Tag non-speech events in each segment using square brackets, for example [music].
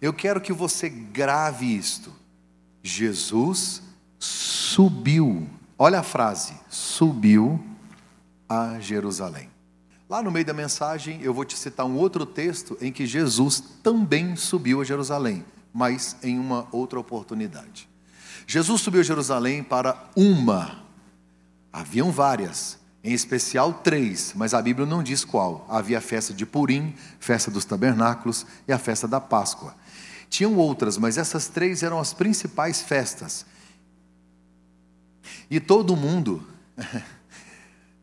Eu quero que você grave isto. Jesus subiu. Olha a frase: subiu a Jerusalém. Lá no meio da mensagem, eu vou te citar um outro texto em que Jesus também subiu a Jerusalém, mas em uma outra oportunidade. Jesus subiu a Jerusalém para uma, haviam várias, em especial três, mas a Bíblia não diz qual. Havia a festa de Purim, festa dos tabernáculos e a festa da Páscoa. Tinham outras, mas essas três eram as principais festas. E todo mundo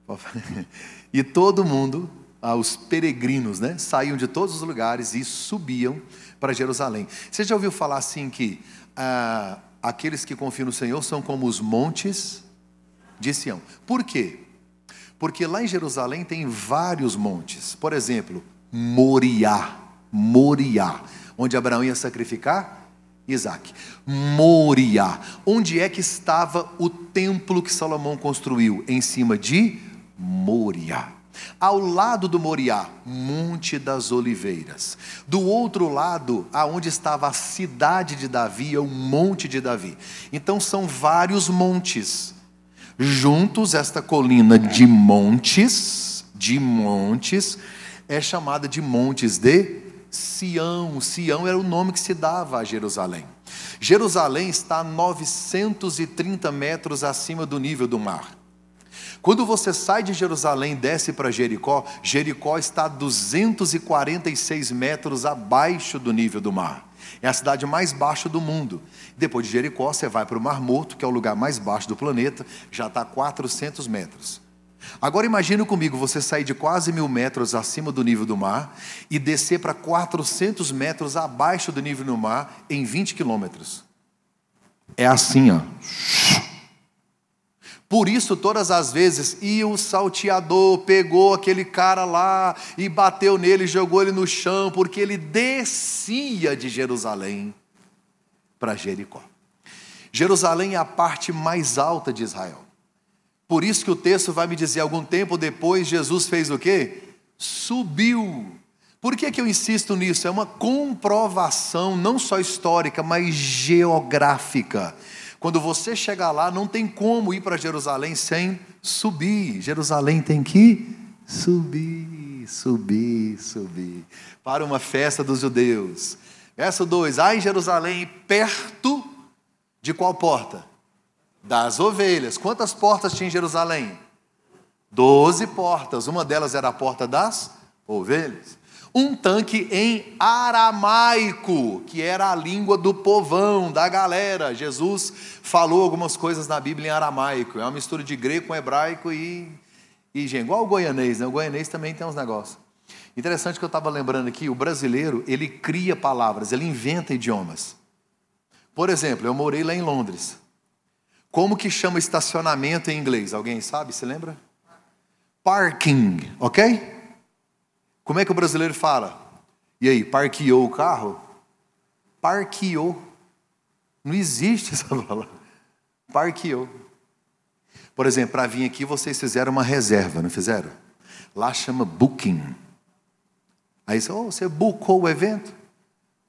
[laughs] E todo mundo, ah, os peregrinos, né, saíam de todos os lugares e subiam para Jerusalém. Você já ouviu falar assim que ah, aqueles que confiam no Senhor são como os montes de Sião? Por quê? Porque lá em Jerusalém tem vários montes. Por exemplo, Moriá, Moriá, onde Abraão ia sacrificar Isaac. Moriá, onde é que estava o templo que Salomão construiu? Em cima de Moriá. Ao lado do Moriá, Monte das Oliveiras. Do outro lado, aonde estava a cidade de Davi, é o Monte de Davi. Então são vários montes. Juntos, esta colina de montes, de montes, é chamada de Montes de Sião. Sião era o nome que se dava a Jerusalém. Jerusalém está a 930 metros acima do nível do mar. Quando você sai de Jerusalém e desce para Jericó, Jericó está a 246 metros abaixo do nível do mar. É a cidade mais baixa do mundo. Depois de Jericó, você vai para o Mar Morto, que é o lugar mais baixo do planeta, já está a 400 metros. Agora imagine comigo você sair de quase mil metros acima do nível do mar e descer para 400 metros abaixo do nível do mar em 20 quilômetros. É assim, ó. Por isso, todas as vezes, e o salteador pegou aquele cara lá e bateu nele, jogou ele no chão, porque ele descia de Jerusalém para Jericó. Jerusalém é a parte mais alta de Israel. Por isso que o texto vai me dizer, algum tempo depois, Jesus fez o quê? Subiu. Por que, que eu insisto nisso? É uma comprovação, não só histórica, mas geográfica quando você chegar lá, não tem como ir para Jerusalém sem subir. Jerusalém tem que subir, subir, subir. Para uma festa dos judeus. Verso 2: Há em Jerusalém, perto de qual porta? Das ovelhas. Quantas portas tinha em Jerusalém? Doze portas. Uma delas era a porta das ovelhas um tanque em aramaico, que era a língua do povão, da galera. Jesus falou algumas coisas na Bíblia em aramaico, é uma mistura de grego com hebraico e, e igual o goianês, né? o goianês também tem uns negócios. Interessante que eu estava lembrando aqui, o brasileiro, ele cria palavras, ele inventa idiomas. Por exemplo, eu morei lá em Londres. Como que chama estacionamento em inglês? Alguém sabe? Se lembra? Parking, ok? Como é que o brasileiro fala? E aí, parqueou o carro? Parqueou. Não existe [laughs] essa palavra. Parqueou. Por exemplo, para vir aqui vocês fizeram uma reserva, não fizeram? Lá chama booking. Aí você, oh, você bookou o evento?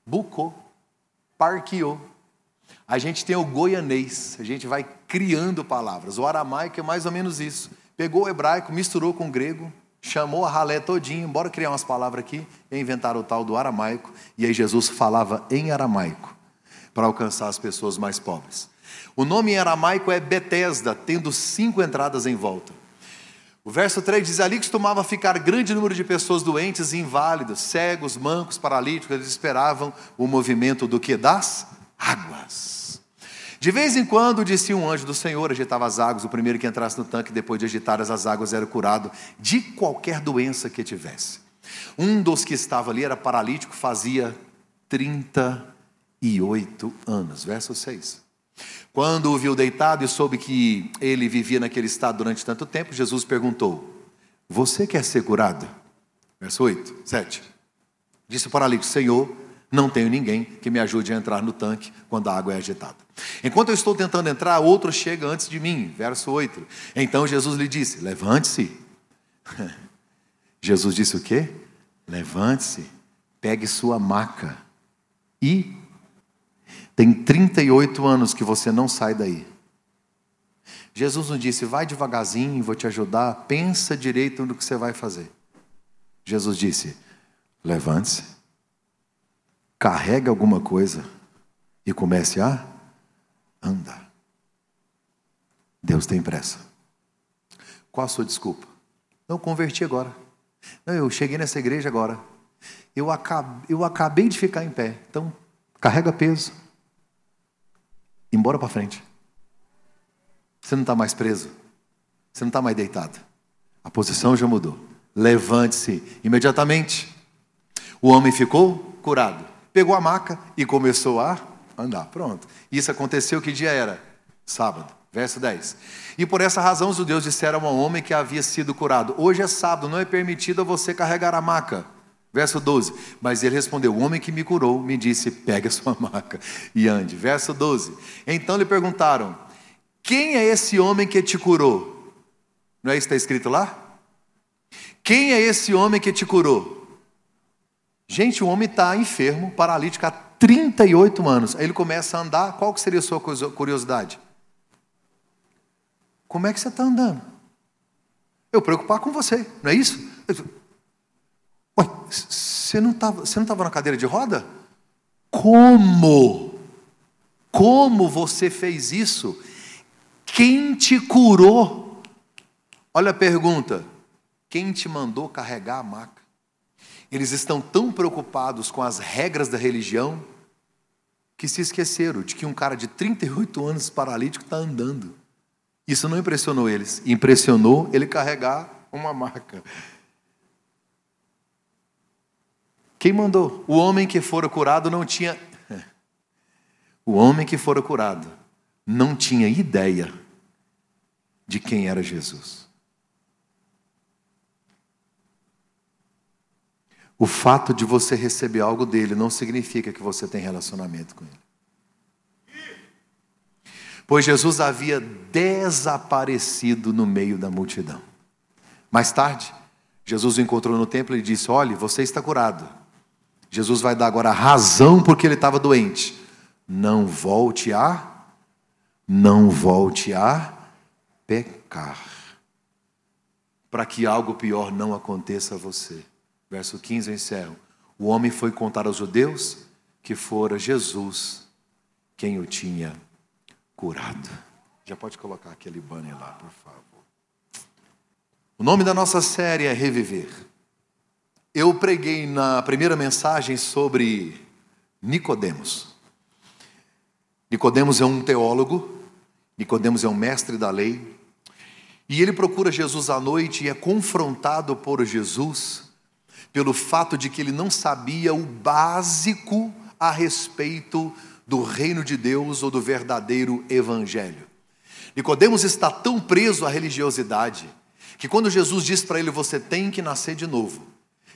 Bookou. Parqueou. A gente tem o goianês, a gente vai criando palavras. O aramaico é mais ou menos isso. Pegou o hebraico, misturou com o grego, chamou a ralé todinho, bora criar umas palavras aqui, e inventaram o tal do aramaico, e aí Jesus falava em aramaico, para alcançar as pessoas mais pobres. O nome em aramaico é Betesda, tendo cinco entradas em volta. O verso 3 diz: Ali costumava ficar grande número de pessoas doentes e inválidas, cegos, mancos, paralíticos, eles esperavam o movimento do que? Das águas. De vez em quando, disse um anjo do Senhor, agitava as águas, o primeiro que entrasse no tanque, depois de agitar as águas, era curado de qualquer doença que tivesse. Um dos que estava ali era paralítico, fazia 38 anos. Verso 6. Quando o viu deitado e soube que ele vivia naquele estado durante tanto tempo, Jesus perguntou: Você quer ser curado? Verso 8, 7. Disse o paralítico: Senhor, não tenho ninguém que me ajude a entrar no tanque quando a água é agitada. Enquanto eu estou tentando entrar, outro chega antes de mim. Verso 8. Então Jesus lhe disse: Levante-se. [laughs] Jesus disse o quê? Levante-se, pegue sua maca E tem 38 anos que você não sai daí. Jesus não disse, vai devagarzinho, vou te ajudar, pensa direito no que você vai fazer. Jesus disse, levante-se, carregue alguma coisa e comece a andar. Deus tem pressa. Qual a sua desculpa? Não converti agora. Não, eu cheguei nessa igreja agora. Eu acabei, eu acabei de ficar em pé. Então, carrega peso. Embora para frente. Você não está mais preso. Você não está mais deitado. A posição já mudou. Levante-se imediatamente. O homem ficou curado. Pegou a maca e começou a andar. Pronto. Isso aconteceu que dia era? Sábado. Verso 10. E por essa razão os judeus disseram ao homem que havia sido curado: Hoje é sábado, não é permitido a você carregar a maca. Verso 12. Mas ele respondeu: O homem que me curou me disse: Pegue a sua [laughs] maca e ande. Verso 12. Então lhe perguntaram: Quem é esse homem que te curou? Não é isso que está escrito lá? Quem é esse homem que te curou? Gente, o homem está enfermo, paralítico há 38 anos. Aí ele começa a andar. Qual que seria a sua curiosidade? Como é que você está andando? Eu preocupar com você, não é isso? Ué, você não estava você não estava na cadeira de roda? Como? Como você fez isso? Quem te curou? Olha a pergunta. Quem te mandou carregar a maca? Eles estão tão preocupados com as regras da religião que se esqueceram de que um cara de 38 anos paralítico está andando. Isso não impressionou eles, impressionou ele carregar uma marca. Quem mandou? O homem que fora curado não tinha. [laughs] O homem que fora curado não tinha ideia de quem era Jesus. O fato de você receber algo dele não significa que você tem relacionamento com ele pois Jesus havia desaparecido no meio da multidão. Mais tarde, Jesus o encontrou no templo e disse: Olhe, você está curado. Jesus vai dar agora a razão porque ele estava doente. Não volte a, não volte a pecar, para que algo pior não aconteça a você. Verso 15 eu encerro. O homem foi contar aos judeus que fora Jesus quem o tinha curado. Já pode colocar aquele banner lá, por favor. O nome da nossa série é Reviver. Eu preguei na primeira mensagem sobre Nicodemos. Nicodemos é um teólogo, Nicodemos é um mestre da lei, e ele procura Jesus à noite e é confrontado por Jesus pelo fato de que ele não sabia o básico a respeito do reino de Deus ou do verdadeiro evangelho. Nicodemos está tão preso à religiosidade que quando Jesus diz para ele você tem que nascer de novo,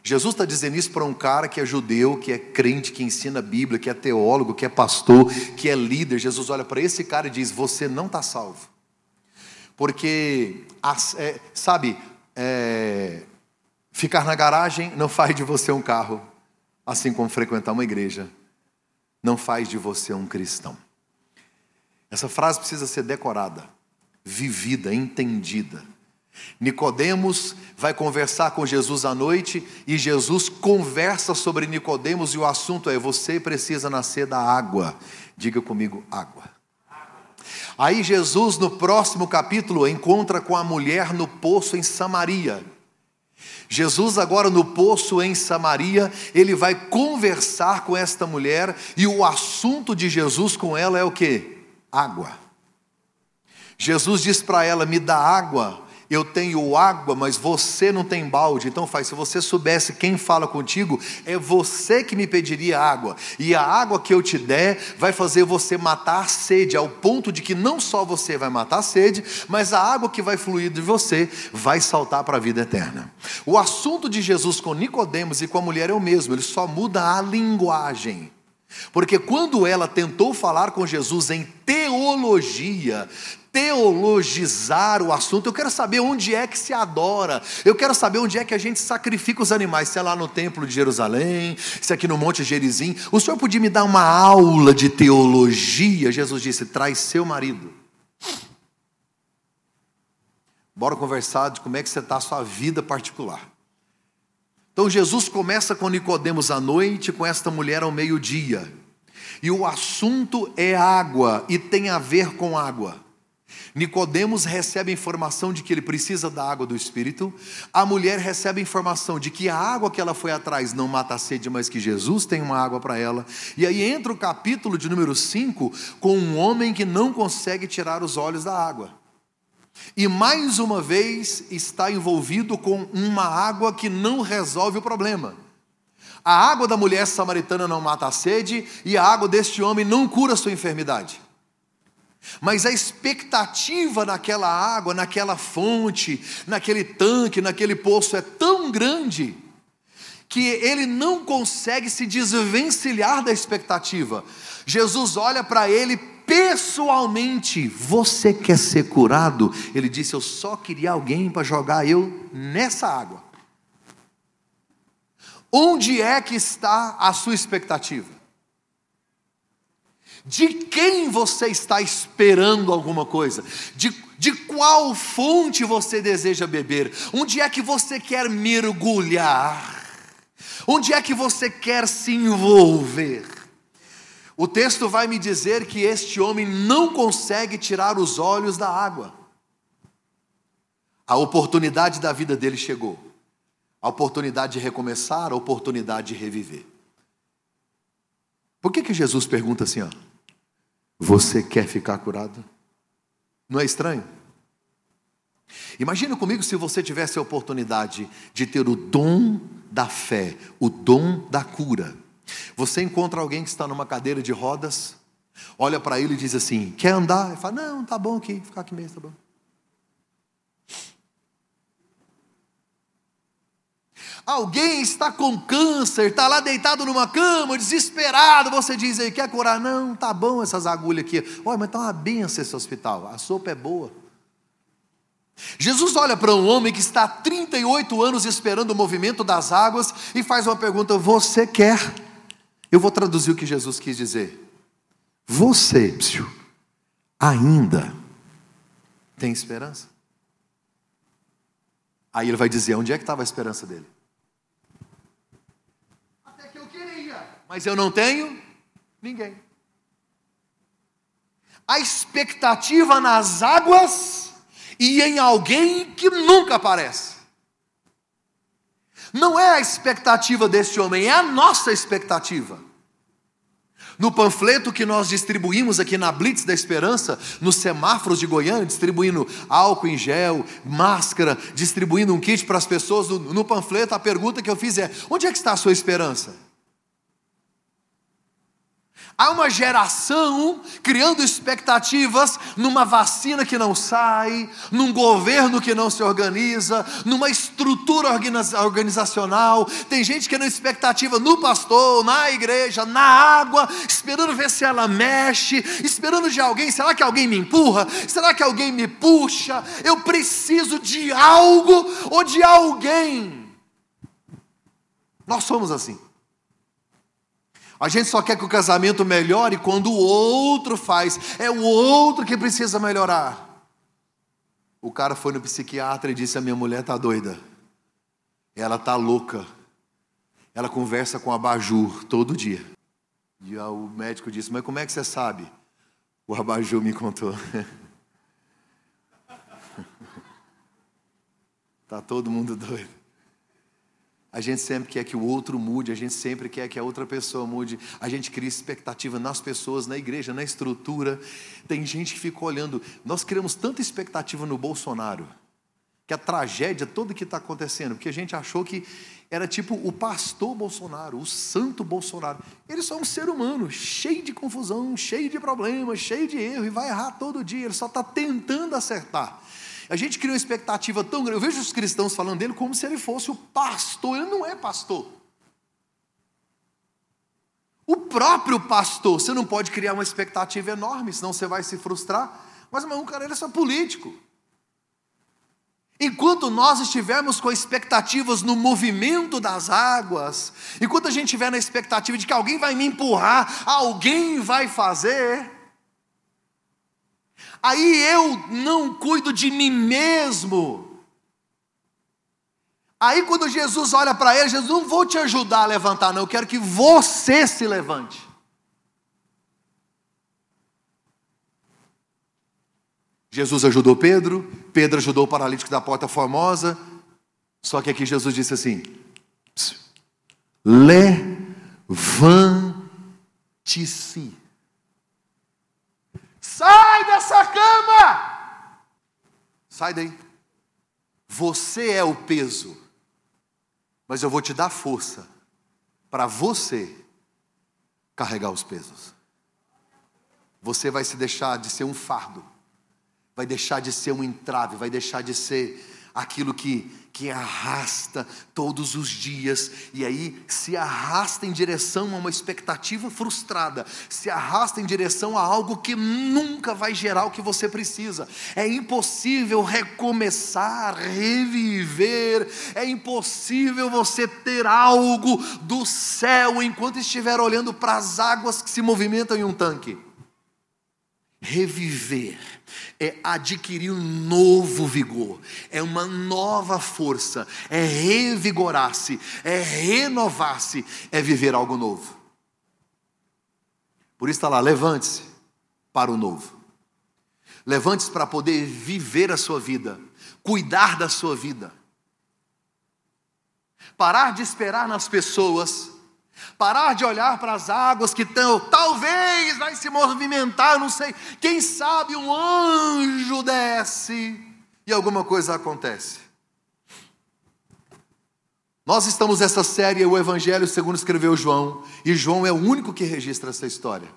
Jesus está dizendo isso para um cara que é judeu, que é crente, que ensina a Bíblia, que é teólogo, que é pastor, que é líder. Jesus olha para esse cara e diz: Você não está salvo. Porque, é, sabe, é, ficar na garagem não faz de você um carro, assim como frequentar uma igreja não faz de você um cristão. Essa frase precisa ser decorada, vivida, entendida. Nicodemos vai conversar com Jesus à noite e Jesus conversa sobre Nicodemos e o assunto é: você precisa nascer da água. Diga comigo, água. Aí Jesus no próximo capítulo encontra com a mulher no poço em Samaria. Jesus, agora no poço em Samaria, ele vai conversar com esta mulher e o assunto de Jesus com ela é o que? Água. Jesus diz para ela: Me dá água eu tenho água, mas você não tem balde. Então faz, se você soubesse quem fala contigo, é você que me pediria água. E a água que eu te der vai fazer você matar a sede, ao ponto de que não só você vai matar a sede, mas a água que vai fluir de você vai saltar para a vida eterna. O assunto de Jesus com Nicodemos e com a mulher é o mesmo, ele só muda a linguagem. Porque quando ela tentou falar com Jesus em teologia, teologizar o assunto, eu quero saber onde é que se adora, eu quero saber onde é que a gente sacrifica os animais, se é lá no templo de Jerusalém, se é aqui no Monte Gerizim. O senhor podia me dar uma aula de teologia? Jesus disse: traz seu marido. Bora conversar de como é que você está a sua vida particular. Então Jesus começa com Nicodemos à noite, com esta mulher ao meio-dia. E o assunto é água e tem a ver com água. Nicodemos recebe a informação de que ele precisa da água do Espírito. A mulher recebe a informação de que a água que ela foi atrás não mata a sede, mas que Jesus tem uma água para ela. E aí entra o capítulo de número 5 com um homem que não consegue tirar os olhos da água. E mais uma vez está envolvido com uma água que não resolve o problema. A água da mulher samaritana não mata a sede e a água deste homem não cura a sua enfermidade. Mas a expectativa naquela água, naquela fonte, naquele tanque, naquele poço é tão grande que ele não consegue se desvencilhar da expectativa. Jesus olha para ele pessoalmente: Você quer ser curado? Ele disse: Eu só queria alguém para jogar eu nessa água. Onde é que está a sua expectativa? De quem você está esperando alguma coisa? De, de qual fonte você deseja beber? Onde é que você quer mergulhar? Onde é que você quer se envolver? O texto vai me dizer que este homem não consegue tirar os olhos da água. A oportunidade da vida dele chegou. A oportunidade de recomeçar, a oportunidade de reviver. Por que, que Jesus pergunta assim, ó? Você quer ficar curado? Não é estranho? Imagina comigo se você tivesse a oportunidade de ter o dom da fé, o dom da cura. Você encontra alguém que está numa cadeira de rodas, olha para ele e diz assim: Quer andar? Ele fala: Não, tá bom aqui, ficar aqui mesmo, tá bom. Alguém está com câncer, está lá deitado numa cama, desesperado. Você diz aí, quer curar? Não, tá bom essas agulhas aqui. Olha, mas está uma benção esse hospital. A sopa é boa. Jesus olha para um homem que está há 38 anos esperando o movimento das águas e faz uma pergunta: Você quer? Eu vou traduzir o que Jesus quis dizer. Você, psiu, ainda tem esperança? Aí ele vai dizer: onde é que estava a esperança dele? Mas eu não tenho ninguém. A expectativa nas águas e em alguém que nunca aparece. Não é a expectativa deste homem, é a nossa expectativa. No panfleto que nós distribuímos aqui na Blitz da Esperança, nos semáforos de Goiânia, distribuindo álcool em gel, máscara, distribuindo um kit para as pessoas, no, no panfleto a pergunta que eu fiz é: onde é que está a sua esperança? Há uma geração criando expectativas numa vacina que não sai, num governo que não se organiza, numa estrutura organizacional. Tem gente criando expectativa no pastor, na igreja, na água, esperando ver se ela mexe, esperando de alguém. Será que alguém me empurra? Será que alguém me puxa? Eu preciso de algo ou de alguém. Nós somos assim. A gente só quer que o casamento melhore quando o outro faz. É o outro que precisa melhorar. O cara foi no psiquiatra e disse: A minha mulher está doida. Ela está louca. Ela conversa com a Baju todo dia. E o médico disse: Mas como é que você sabe? O Abaju me contou. Está [laughs] todo mundo doido. A gente sempre quer que o outro mude, a gente sempre quer que a outra pessoa mude. A gente cria expectativa nas pessoas, na igreja, na estrutura. Tem gente que fica olhando. Nós criamos tanta expectativa no Bolsonaro, que a tragédia toda que está acontecendo, porque a gente achou que era tipo o pastor Bolsonaro, o santo Bolsonaro. Ele só é um ser humano, cheio de confusão, cheio de problemas, cheio de erro, e vai errar todo dia. Ele só está tentando acertar. A gente cria uma expectativa tão grande. Eu vejo os cristãos falando dele como se ele fosse o pastor. Ele não é pastor. O próprio pastor, você não pode criar uma expectativa enorme, senão você vai se frustrar. Mas, meu irmão, cara, ele é só político. Enquanto nós estivermos com expectativas no movimento das águas, enquanto a gente estiver na expectativa de que alguém vai me empurrar, alguém vai fazer, aí eu não cuido de mim mesmo. Aí quando Jesus olha para ele, Jesus não vou te ajudar a levantar, não, eu quero que você se levante. Jesus ajudou Pedro, Pedro ajudou o paralítico da porta formosa, só que aqui Jesus disse assim: levante-se. Sai dessa cama! Sai daí. Você é o peso, mas eu vou te dar força para você carregar os pesos. Você vai se deixar de ser um fardo vai deixar de ser um entrave, vai deixar de ser aquilo que, que arrasta todos os dias, e aí se arrasta em direção a uma expectativa frustrada, se arrasta em direção a algo que nunca vai gerar o que você precisa. É impossível recomeçar, reviver, é impossível você ter algo do céu enquanto estiver olhando para as águas que se movimentam em um tanque. Reviver é adquirir um novo vigor, é uma nova força, é revigorar-se, é renovar-se, é viver algo novo. Por isso está lá, levante-se para o novo. Levante-se para poder viver a sua vida, cuidar da sua vida. Parar de esperar nas pessoas Parar de olhar para as águas que estão, talvez vai se movimentar, não sei. Quem sabe um anjo desce e alguma coisa acontece. Nós estamos nessa série, o Evangelho segundo escreveu João, e João é o único que registra essa história.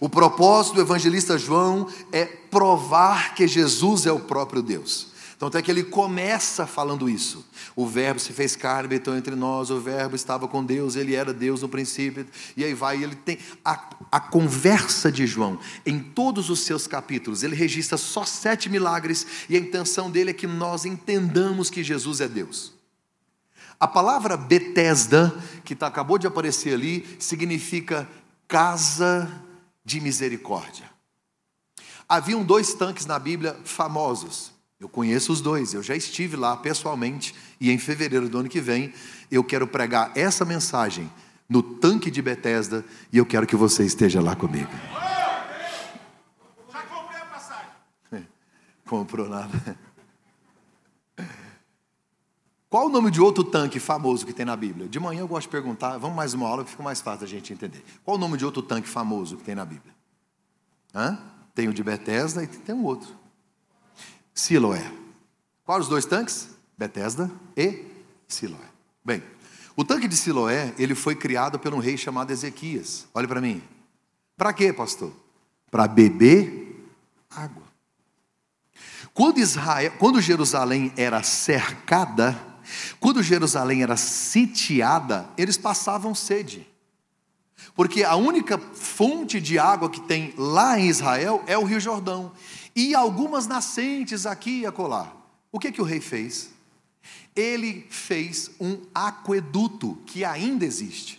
O propósito do evangelista João é provar que Jesus é o próprio Deus. Então, até que ele começa falando isso. O Verbo se fez carne, habitou entre nós, o Verbo estava com Deus, ele era Deus no princípio. E aí vai, ele tem a, a conversa de João, em todos os seus capítulos, ele registra só sete milagres, e a intenção dele é que nós entendamos que Jesus é Deus. A palavra Betesda, que tá, acabou de aparecer ali, significa casa de misericórdia. Haviam dois tanques na Bíblia famosos. Eu conheço os dois, eu já estive lá pessoalmente e em fevereiro do ano que vem eu quero pregar essa mensagem no tanque de Betesda e eu quero que você esteja lá comigo. Já comprei a passagem. [laughs] Comprou nada. Qual o nome de outro tanque famoso que tem na Bíblia? De manhã eu gosto de perguntar, vamos mais uma aula que fica mais fácil a gente entender. Qual o nome de outro tanque famoso que tem na Bíblia? Hã? Tem o de Betesda e tem um outro. Siloé. Quais os dois tanques? Betesda e Siloé. Bem, o tanque de Siloé, ele foi criado por um rei chamado Ezequias. Olhe para mim. Para quê, pastor? Para beber água. Quando Israel, quando Jerusalém era cercada, quando Jerusalém era sitiada, eles passavam sede. Porque a única fonte de água que tem lá em Israel é o Rio Jordão e algumas nascentes aqui e acolá. O que, que o rei fez? Ele fez um aqueduto que ainda existe.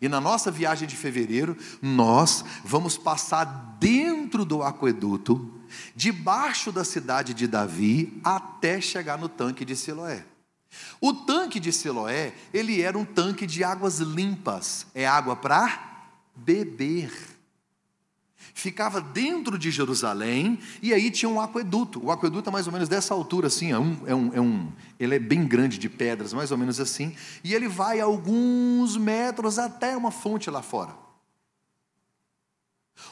E na nossa viagem de fevereiro, nós vamos passar dentro do aqueduto, debaixo da cidade de Davi, até chegar no tanque de Siloé. O tanque de Siloé, ele era um tanque de águas limpas, é água para beber ficava dentro de Jerusalém e aí tinha um aqueduto. O aqueduto é mais ou menos dessa altura, assim, é um, é um, é um, ele é bem grande de pedras, mais ou menos assim, e ele vai alguns metros até uma fonte lá fora.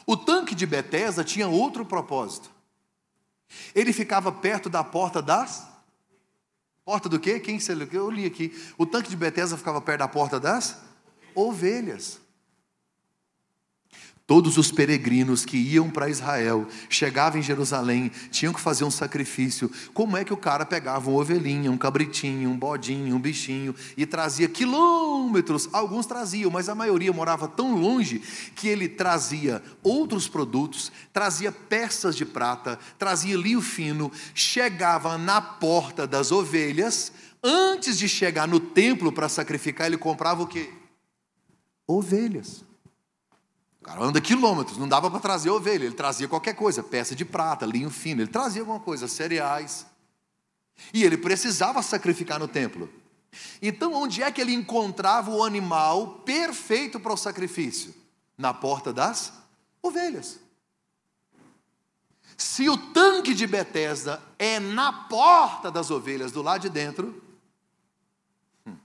O tanque de Betesda tinha outro propósito. Ele ficava perto da porta das porta do quê? Quem eu li aqui. O tanque de Betesda ficava perto da porta das ovelhas. Todos os peregrinos que iam para Israel, chegavam em Jerusalém, tinham que fazer um sacrifício. Como é que o cara pegava uma ovelhinha, um cabritinho, um bodinho, um bichinho e trazia quilômetros? Alguns traziam, mas a maioria morava tão longe que ele trazia outros produtos, trazia peças de prata, trazia linho fino, chegava na porta das ovelhas. Antes de chegar no templo para sacrificar, ele comprava o quê? Ovelhas. Cara anda quilômetros, não dava para trazer ovelha, ele trazia qualquer coisa, peça de prata, linho fino, ele trazia alguma coisa, cereais. E ele precisava sacrificar no templo. Então, onde é que ele encontrava o animal perfeito para o sacrifício? Na porta das ovelhas. Se o tanque de Betesda é na porta das ovelhas, do lado de dentro, hum,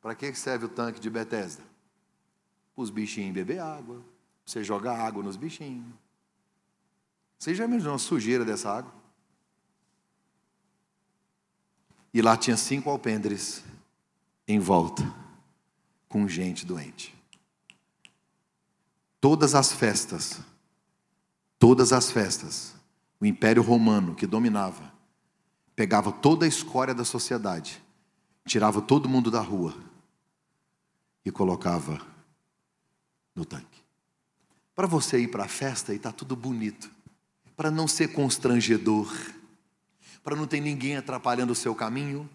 para que serve o tanque de Betesda? Os bichinhos beber água, você jogar água nos bichinhos. Você já imaginou a sujeira dessa água? E lá tinha cinco alpendres em volta, com gente doente. Todas as festas, todas as festas, o Império Romano que dominava, pegava toda a escória da sociedade, tirava todo mundo da rua e colocava no tanque. Para você ir para a festa e está tudo bonito, para não ser constrangedor, para não ter ninguém atrapalhando o seu caminho,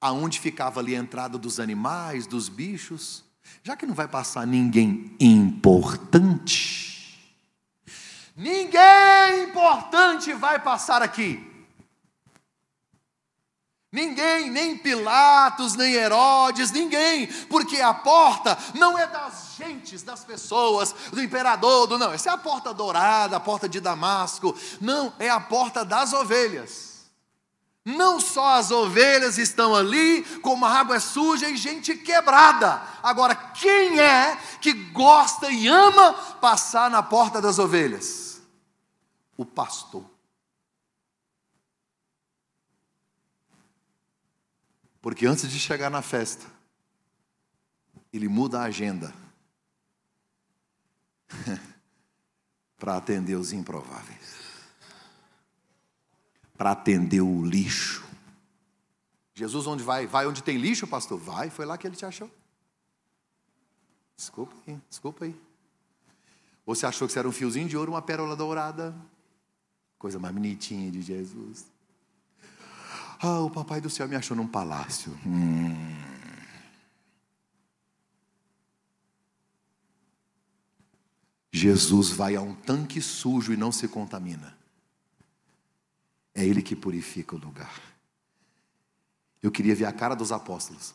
aonde ficava ali a entrada dos animais, dos bichos, já que não vai passar ninguém importante, ninguém importante vai passar aqui. Ninguém, nem Pilatos, nem Herodes, ninguém, porque a porta não é das gentes, das pessoas, do imperador, do não, essa é a porta dourada, a porta de Damasco, não, é a porta das ovelhas. Não só as ovelhas estão ali, como a água é suja e gente quebrada. Agora, quem é que gosta e ama passar na porta das ovelhas? O pastor. Porque antes de chegar na festa, ele muda a agenda [laughs] para atender os improváveis, para atender o lixo. Jesus, onde vai? Vai onde tem lixo, pastor? Vai, foi lá que ele te achou. Desculpa aí, desculpa aí. Você achou que você era um fiozinho de ouro, uma pérola dourada? Coisa mais bonitinha de Jesus. Ah, o papai do céu me achou num palácio. Hum. Jesus vai a um tanque sujo e não se contamina. É Ele que purifica o lugar. Eu queria ver a cara dos apóstolos,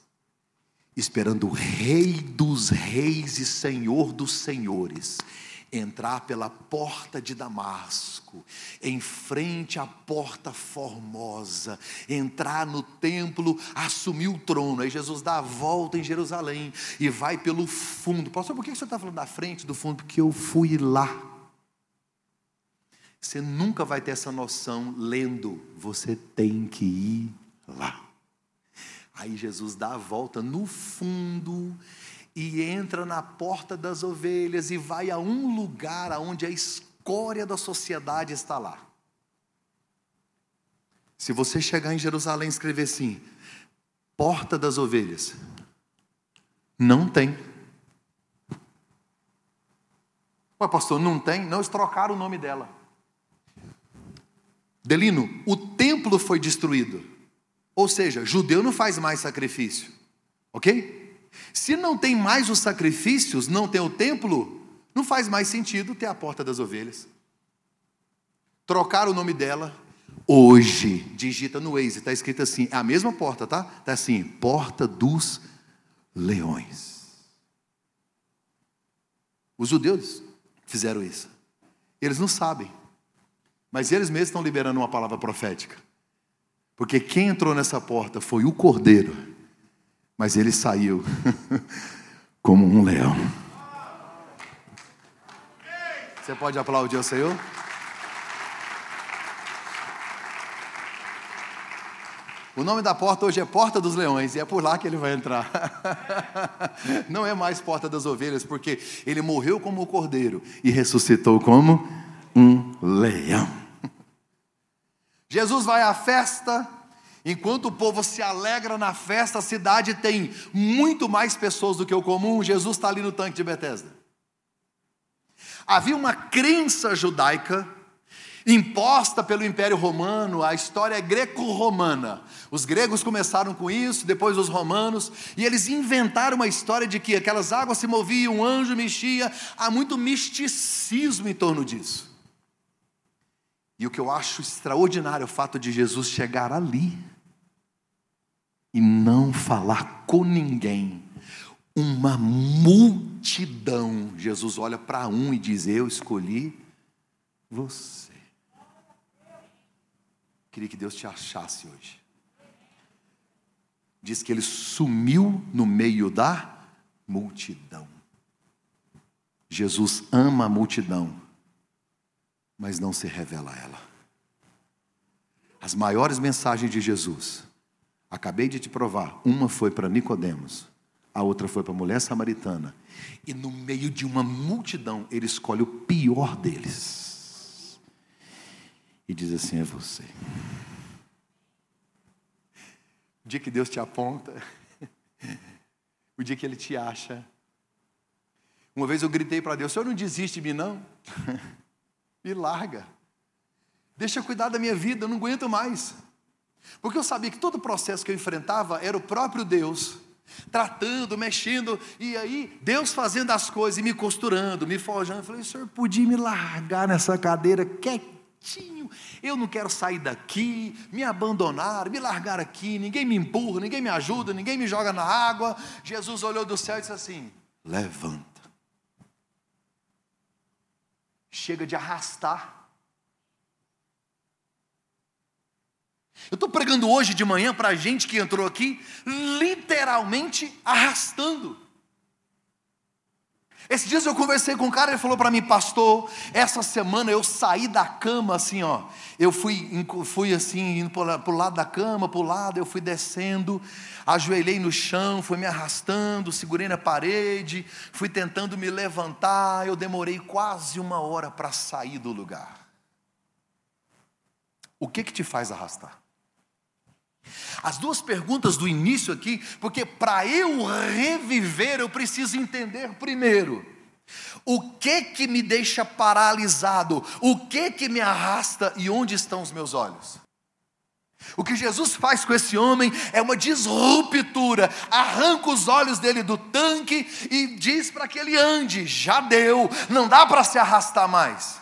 esperando o Rei dos Reis e Senhor dos Senhores entrar pela porta de Damasco, em frente à porta formosa, entrar no templo, assumir o trono. Aí Jesus dá a volta em Jerusalém e vai pelo fundo. Pastor, por que você está falando da frente, do fundo? Porque eu fui lá. Você nunca vai ter essa noção lendo, você tem que ir lá. Aí Jesus dá a volta no fundo e entra na porta das ovelhas e vai a um lugar onde a escória da sociedade está lá. Se você chegar em Jerusalém e escrever assim, porta das ovelhas, não tem. Ué, pastor, não tem? Não, eles trocaram o nome dela. Delino, o templo foi destruído. Ou seja, judeu não faz mais sacrifício. Ok? Se não tem mais os sacrifícios, não tem o templo, não faz mais sentido ter a porta das ovelhas. Trocar o nome dela, hoje, digita no Waze, está escrito assim, é a mesma porta, tá? Está assim, porta dos leões. Os judeus fizeram isso. Eles não sabem, mas eles mesmos estão liberando uma palavra profética. Porque quem entrou nessa porta foi o cordeiro mas ele saiu [laughs] como um leão. Você pode aplaudir o Senhor? O nome da porta hoje é Porta dos Leões e é por lá que ele vai entrar. [laughs] Não é mais Porta das Ovelhas, porque ele morreu como o cordeiro e ressuscitou como um leão. [laughs] Jesus vai à festa, enquanto o povo se alegra na festa, a cidade tem muito mais pessoas do que o comum. Jesus está ali no tanque de Betesda. Havia uma crença judaica imposta pelo Império Romano, a história é greco-romana. Os gregos começaram com isso, depois os romanos, e eles inventaram uma história de que aquelas águas se moviam, um anjo mexia, há muito misticismo em torno disso. E o que eu acho extraordinário é o fato de Jesus chegar ali e não falar com ninguém. Uma multidão. Jesus olha para um e diz: Eu escolhi você. Queria que Deus te achasse hoje. Diz que ele sumiu no meio da multidão. Jesus ama a multidão, mas não se revela a ela. As maiores mensagens de Jesus, acabei de te provar, uma foi para Nicodemos, a outra foi para a mulher samaritana, e no meio de uma multidão ele escolhe o pior deles e diz assim: é você. O dia que Deus te aponta, [laughs] o dia que Ele te acha. Uma vez eu gritei para Deus: Senhor, não desiste de mim, não. Me [laughs] larga. Deixa eu cuidar da minha vida, eu não aguento mais. Porque eu sabia que todo o processo que eu enfrentava era o próprio Deus tratando, mexendo, e aí Deus fazendo as coisas e me costurando, me forjando. Eu falei, Senhor, podia me largar nessa cadeira quietinho. Eu não quero sair daqui, me abandonar, me largar aqui, ninguém me empurra, ninguém me ajuda, ninguém me joga na água. Jesus olhou do céu e disse assim: levanta. Chega de arrastar. Eu estou pregando hoje de manhã para a gente que entrou aqui, literalmente arrastando. Esses dias eu conversei com um cara, ele falou para mim, pastor, essa semana eu saí da cama assim, ó. Eu fui, fui assim, indo para o lado da cama, para o lado, eu fui descendo, ajoelhei no chão, fui me arrastando, segurei na parede, fui tentando me levantar, eu demorei quase uma hora para sair do lugar. O que que te faz arrastar? As duas perguntas do início aqui, porque para eu reviver eu preciso entender primeiro. O que que me deixa paralisado, o que que me arrasta? E onde estão os meus olhos. O que Jesus faz com esse homem é uma disruptura, arranca os olhos dele do tanque e diz para que ele ande, já deu, não dá para se arrastar mais.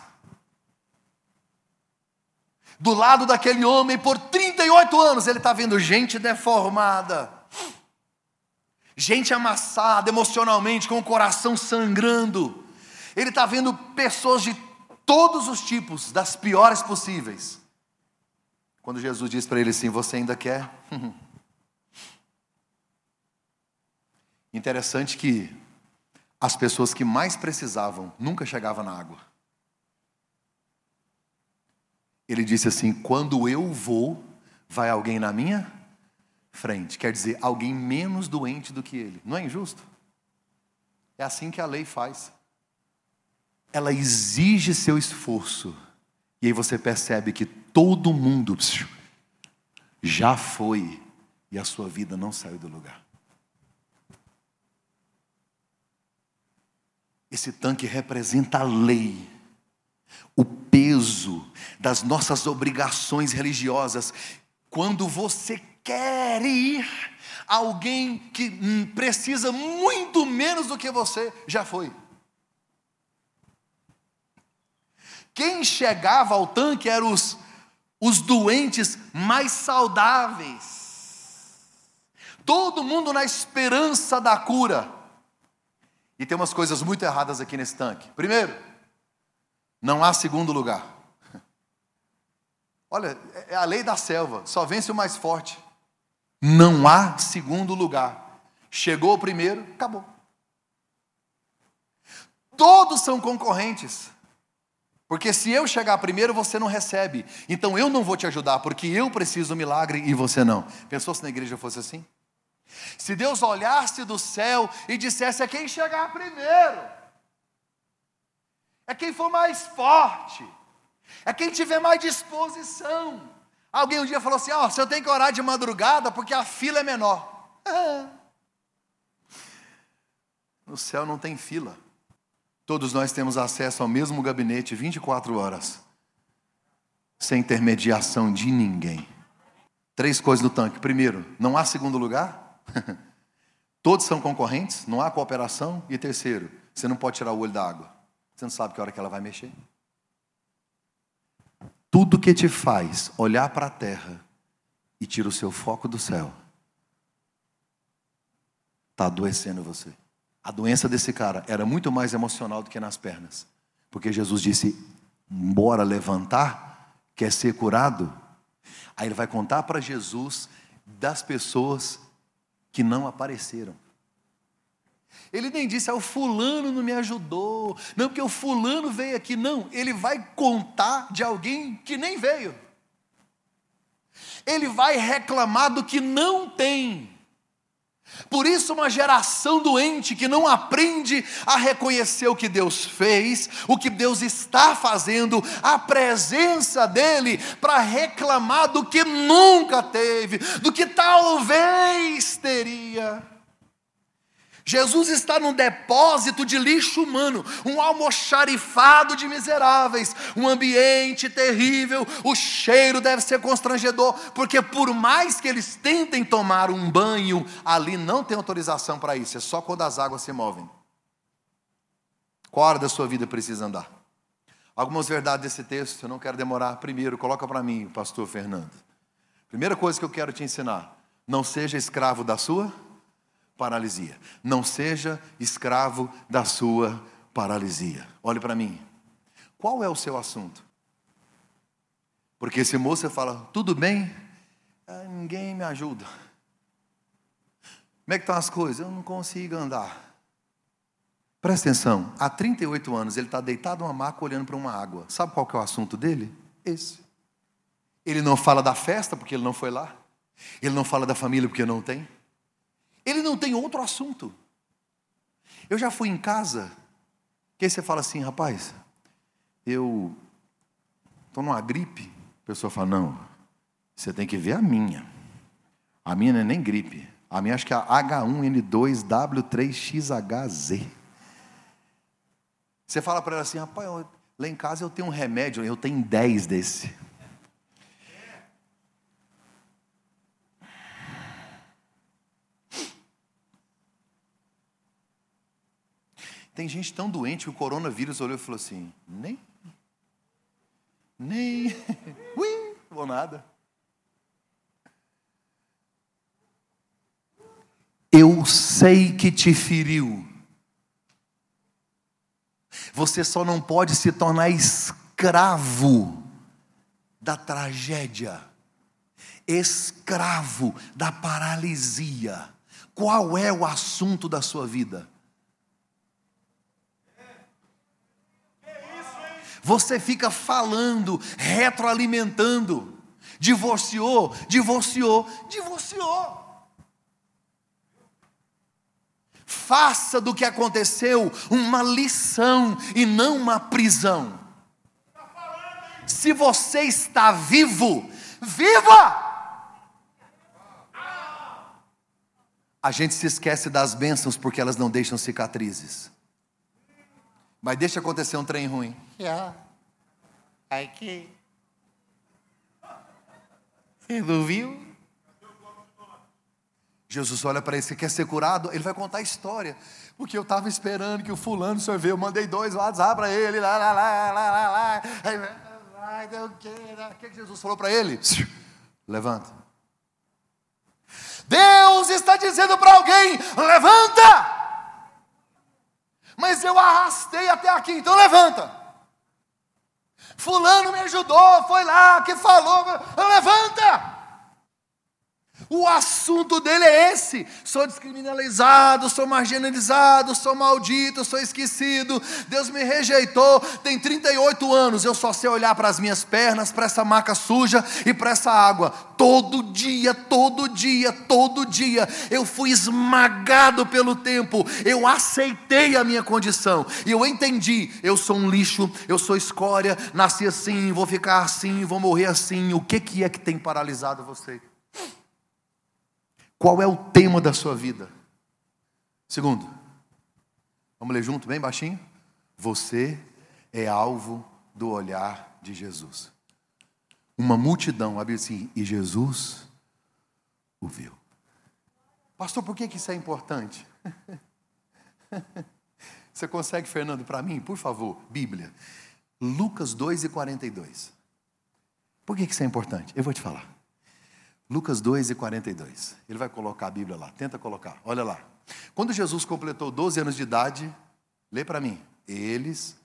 Do lado daquele homem por 38 anos. Ele está vendo gente deformada, gente amassada emocionalmente, com o coração sangrando. Ele está vendo pessoas de todos os tipos, das piores possíveis. Quando Jesus diz para ele assim: Você ainda quer? [laughs] Interessante que as pessoas que mais precisavam nunca chegavam na água. Ele disse assim: quando eu vou, vai alguém na minha frente. Quer dizer, alguém menos doente do que ele. Não é injusto? É assim que a lei faz. Ela exige seu esforço. E aí você percebe que todo mundo já foi e a sua vida não saiu do lugar. Esse tanque representa a lei o peso das nossas obrigações religiosas. Quando você quer ir, alguém que hum, precisa muito menos do que você já foi. Quem chegava ao tanque eram os, os doentes mais saudáveis. Todo mundo na esperança da cura. E tem umas coisas muito erradas aqui nesse tanque. Primeiro, não há segundo lugar. Olha, é a lei da selva, só vence o mais forte. Não há segundo lugar. Chegou o primeiro, acabou. Todos são concorrentes. Porque se eu chegar primeiro, você não recebe. Então eu não vou te ajudar, porque eu preciso do milagre e você não. Pensou se na igreja fosse assim? Se Deus olhasse do céu e dissesse: é quem chegar primeiro, é quem for mais forte, é quem tiver mais disposição. Alguém um dia falou assim: ó, oh, você tem que orar de madrugada porque a fila é menor. [laughs] No céu não tem fila. Todos nós temos acesso ao mesmo gabinete 24 horas, sem intermediação de ninguém. Três coisas no tanque. Primeiro, não há segundo lugar. [laughs] Todos são concorrentes, não há cooperação. E terceiro, você não pode tirar o olho da água. Você não sabe que hora que ela vai mexer. Tudo que te faz olhar para a terra e tira o seu foco do céu, está adoecendo você. A doença desse cara era muito mais emocional do que nas pernas. Porque Jesus disse: bora levantar, quer ser curado. Aí ele vai contar para Jesus das pessoas que não apareceram. Ele nem disse, ah, o fulano não me ajudou, não, porque o fulano veio aqui. Não, ele vai contar de alguém que nem veio. Ele vai reclamar do que não tem. Por isso, uma geração doente que não aprende a reconhecer o que Deus fez, o que Deus está fazendo, a presença dEle, para reclamar do que nunca teve, do que talvez teria. Jesus está num depósito de lixo humano, um almoxarifado de miseráveis, um ambiente terrível, o cheiro deve ser constrangedor, porque por mais que eles tentem tomar um banho, ali não tem autorização para isso, é só quando as águas se movem. Qual hora da sua vida precisa andar? Algumas verdades desse texto, eu não quero demorar. Primeiro, coloca para mim, pastor Fernando. Primeira coisa que eu quero te ensinar: não seja escravo da sua paralisia. Não seja escravo da sua paralisia. Olhe para mim. Qual é o seu assunto? Porque esse moço fala, tudo bem, ah, ninguém me ajuda. Como é que estão as coisas? Eu não consigo andar. Presta atenção, há 38 anos ele está deitado numa maca olhando para uma água. Sabe qual que é o assunto dele? Esse. Ele não fala da festa porque ele não foi lá. Ele não fala da família porque não tem. Ele não tem outro assunto. Eu já fui em casa, que aí você fala assim, rapaz, eu estou numa gripe. A pessoa fala, não, você tem que ver a minha. A minha não é nem gripe. A minha acho que é a H1N2W3XHZ. Você fala para ela assim, rapaz, lá em casa eu tenho um remédio, eu tenho 10 desse. Tem gente tão doente que o coronavírus olhou e falou assim: nem, nem, [laughs] ui, ou nada. Eu sei que te feriu. Você só não pode se tornar escravo da tragédia, escravo da paralisia. Qual é o assunto da sua vida? Você fica falando, retroalimentando. Divorciou, divorciou, divorciou. Faça do que aconteceu uma lição e não uma prisão. Se você está vivo, viva! A gente se esquece das bênçãos porque elas não deixam cicatrizes. Mas deixa acontecer um trem ruim. Yeah. Aqui. Você não viu? Jesus olha para ele, você quer ser curado? Ele vai contar a história. Porque eu estava esperando que o fulano sorveu, eu mandei dois WhatsApp para ele, lá, lá, lá, lá, lá, lá. Aí, o que, que Jesus falou para ele? Levanta. Deus está dizendo para alguém: levanta! Mas eu arrastei até aqui, então levanta. Fulano me ajudou, foi lá, que falou, levanta. O assunto dele é esse: sou descriminalizado, sou marginalizado, sou maldito, sou esquecido. Deus me rejeitou. Tem 38 anos, eu só sei olhar para as minhas pernas, para essa maca suja e para essa água. Todo dia, todo dia, todo dia, eu fui esmagado pelo tempo. Eu aceitei a minha condição e eu entendi: eu sou um lixo, eu sou escória, nasci assim, vou ficar assim, vou morrer assim. O que, que é que tem paralisado você? Qual é o tema da sua vida? Segundo, vamos ler junto, bem baixinho? Você é alvo do olhar de Jesus. Uma multidão, abre assim, e Jesus o viu. Pastor, por que, isso é importante? [laughs] Você consegue, Fernando, para mim, por favor, Bíblia. Lucas 2 e 42. Por que isso é importante? Eu vou te falar. Lucas 2 e 42. Ele vai colocar a Bíblia lá. Tenta colocar. Olha lá. Quando Jesus completou 12 anos de idade, lê para mim. Eles.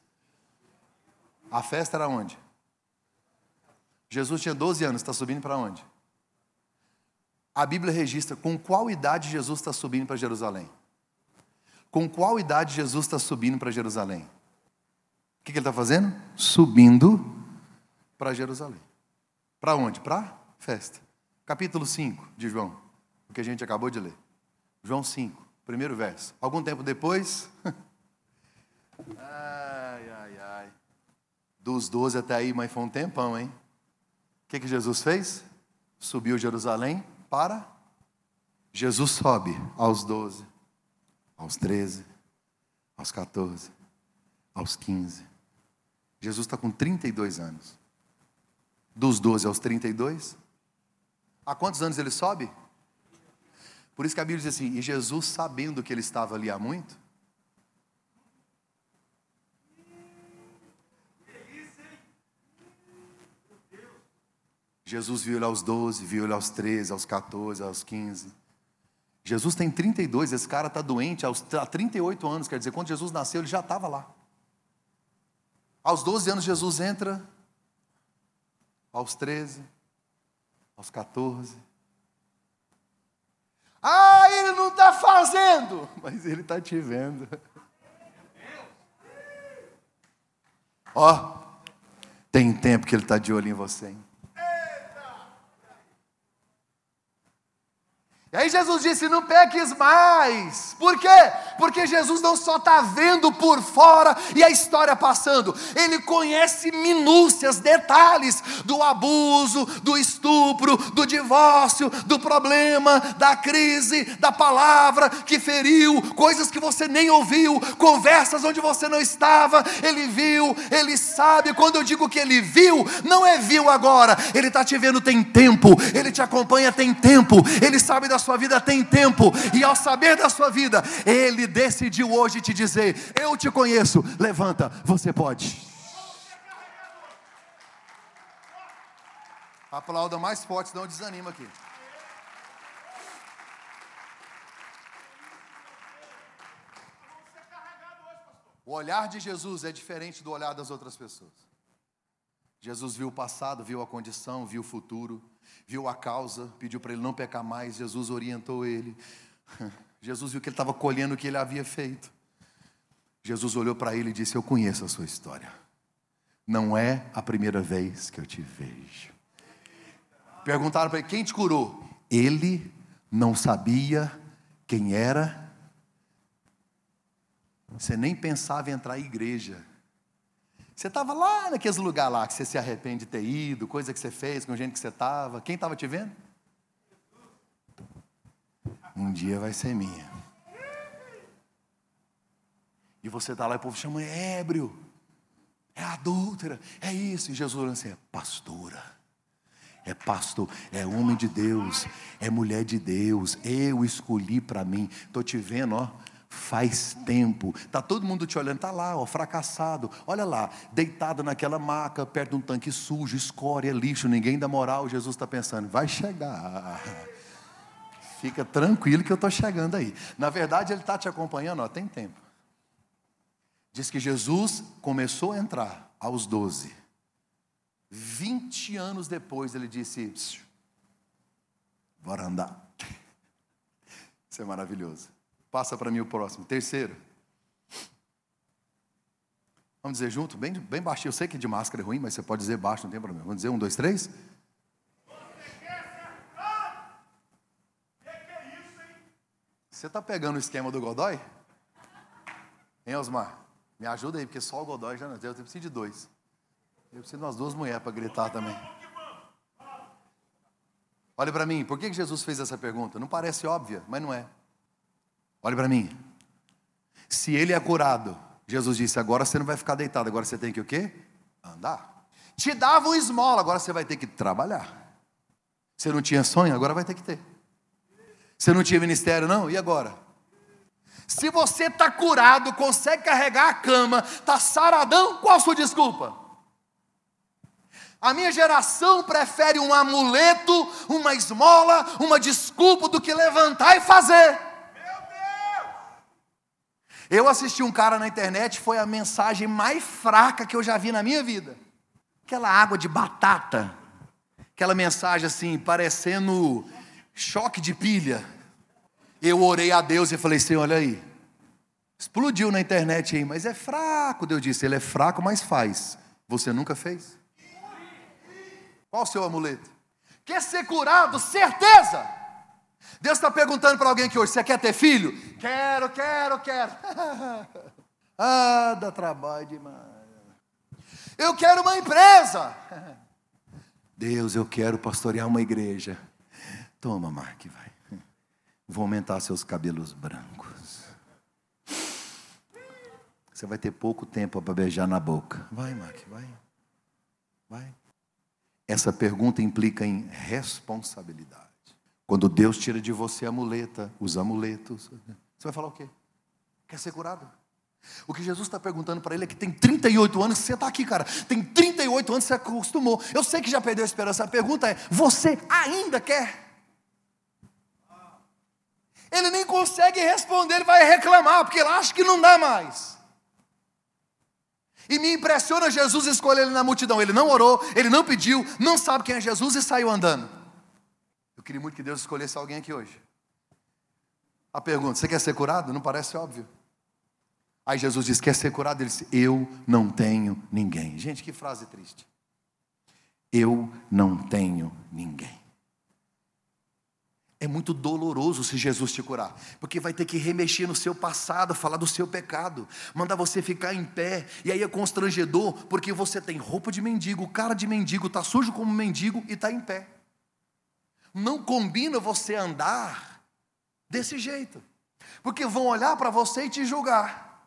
A festa era onde? Jesus tinha 12 anos, está subindo para onde? A Bíblia registra com qual idade Jesus está subindo para Jerusalém. Com qual idade Jesus está subindo para Jerusalém? O que, que ele está fazendo? Subindo para Jerusalém. Para onde? Para festa capítulo 5 de João, o que a gente acabou de ler. João 5, primeiro verso. Algum tempo depois. [laughs] ai, ai, ai. Dos 12 até aí, mas foi um tempão, hein? O que, que Jesus fez? Subiu Jerusalém para. Jesus sobe aos 12, aos 13, aos 14, aos 15. Jesus está com 32 anos. Dos 12 aos 32, Há quantos anos ele sobe? Por isso que a Bíblia diz assim: e Jesus, sabendo que ele estava ali há muito, Jesus viu ele aos 12, viu ele aos 13, aos 14, aos 15. Jesus tem 32, esse cara está doente aos, há 38 anos, quer dizer, quando Jesus nasceu, ele já estava lá. Aos 12 anos, Jesus entra, aos 13, aos 14. Ah, ele não está fazendo, [laughs] mas ele está te vendo. Ó, tem tempo que ele está de olho em você. Hein? E aí Jesus disse: Não peques mais. Por quê? Porque Jesus não só está vendo por fora e a história passando, ele conhece minúcias, detalhes do abuso, do estupro, do divórcio, do problema, da crise, da palavra que feriu, coisas que você nem ouviu, conversas onde você não estava. Ele viu, ele sabe. Quando eu digo que ele viu, não é viu agora, ele está te vendo tem tempo, ele te acompanha tem tempo, ele sabe da sua vida tem tempo, e ao saber da sua vida, Ele decidiu hoje te dizer: Eu te conheço, levanta, você pode. Aplauda mais forte, senão desanima aqui. O olhar de Jesus é diferente do olhar das outras pessoas. Jesus viu o passado, viu a condição, viu o futuro viu a causa, pediu para ele não pecar mais, Jesus orientou ele. [laughs] Jesus viu que ele estava colhendo o que ele havia feito. Jesus olhou para ele e disse: Eu conheço a sua história. Não é a primeira vez que eu te vejo. Perguntaram para ele: Quem te curou? Ele não sabia quem era. Você nem pensava em entrar em igreja. Você estava lá naqueles lugares lá que você se arrepende de ter ido, coisa que você fez com gente que você estava. Quem estava te vendo? Um dia vai ser minha. E você está lá e o povo chama é ébrio, é adúltera, é isso. E Jesus olha assim, é pastora, é pastor, é homem de Deus, é mulher de Deus. Eu escolhi para mim. Estou te vendo, ó faz tempo. Tá todo mundo te olhando, tá lá, ó, fracassado. Olha lá, deitado naquela maca, perto de um tanque sujo, escória, lixo, ninguém dá moral. Jesus está pensando, vai chegar. Fica tranquilo que eu estou chegando aí. Na verdade, ele está te acompanhando, ó, tem tempo. Diz que Jesus começou a entrar aos 12. 20 anos depois ele disse: Bora andar. [laughs] Isso é maravilhoso. Passa para mim o próximo. Terceiro. Vamos dizer junto, bem, bem baixinho. Eu sei que de máscara é ruim, mas você pode dizer baixo, não tem problema. Vamos dizer um, dois, três? Você está pegando o esquema do Godoy? Hein, Osmar? Me ajuda aí, porque só o Godoy já não deu. Eu preciso de dois. Eu preciso de umas duas mulheres para gritar também. Olha para mim, por que Jesus fez essa pergunta? Não parece óbvia, mas não é. Olha para mim. Se ele é curado, Jesus disse: agora você não vai ficar deitado, agora você tem que o quê? Andar. Te dava um esmola, agora você vai ter que trabalhar. Você não tinha sonho, agora vai ter que ter. Você não tinha ministério, não? E agora? Se você está curado, consegue carregar a cama, está saradão, qual a sua desculpa? A minha geração prefere um amuleto, uma esmola, uma desculpa do que levantar e fazer. Eu assisti um cara na internet, foi a mensagem mais fraca que eu já vi na minha vida. Aquela água de batata, aquela mensagem assim, parecendo choque de pilha. Eu orei a Deus e falei assim: olha aí, explodiu na internet aí, mas é fraco. Deus disse: ele é fraco, mas faz. Você nunca fez? Qual o seu amuleto? Quer ser curado? Certeza! Deus está perguntando para alguém que hoje: você quer ter filho? Quero, quero, quero. [laughs] ah, dá trabalho demais. Eu quero uma empresa. [laughs] Deus, eu quero pastorear uma igreja. Toma, Mark, vai. Vou aumentar seus cabelos brancos. Você vai ter pouco tempo para beijar na boca. Vai, Mark, vai. Vai. Essa pergunta implica em responsabilidade. Quando Deus tira de você a muleta, os amuletos, você vai falar o quê? Quer ser curado? O que Jesus está perguntando para ele é que tem 38 anos, você está aqui, cara. Tem 38 anos, você acostumou. Eu sei que já perdeu a esperança. A pergunta é: você ainda quer? Ele nem consegue responder, ele vai reclamar, porque ele acha que não dá mais. E me impressiona Jesus escolher ele na multidão. Ele não orou, ele não pediu, não sabe quem é Jesus e saiu andando. Eu queria muito que Deus escolhesse alguém aqui hoje. A pergunta: você quer ser curado? Não parece óbvio. Aí Jesus disse: Quer ser curado? Ele disse: Eu não tenho ninguém. Gente, que frase triste. Eu não tenho ninguém. É muito doloroso se Jesus te curar, porque vai ter que remexer no seu passado, falar do seu pecado, mandar você ficar em pé, e aí é constrangedor, porque você tem roupa de mendigo, cara de mendigo, está sujo como mendigo e está em pé. Não combina você andar desse jeito, porque vão olhar para você e te julgar.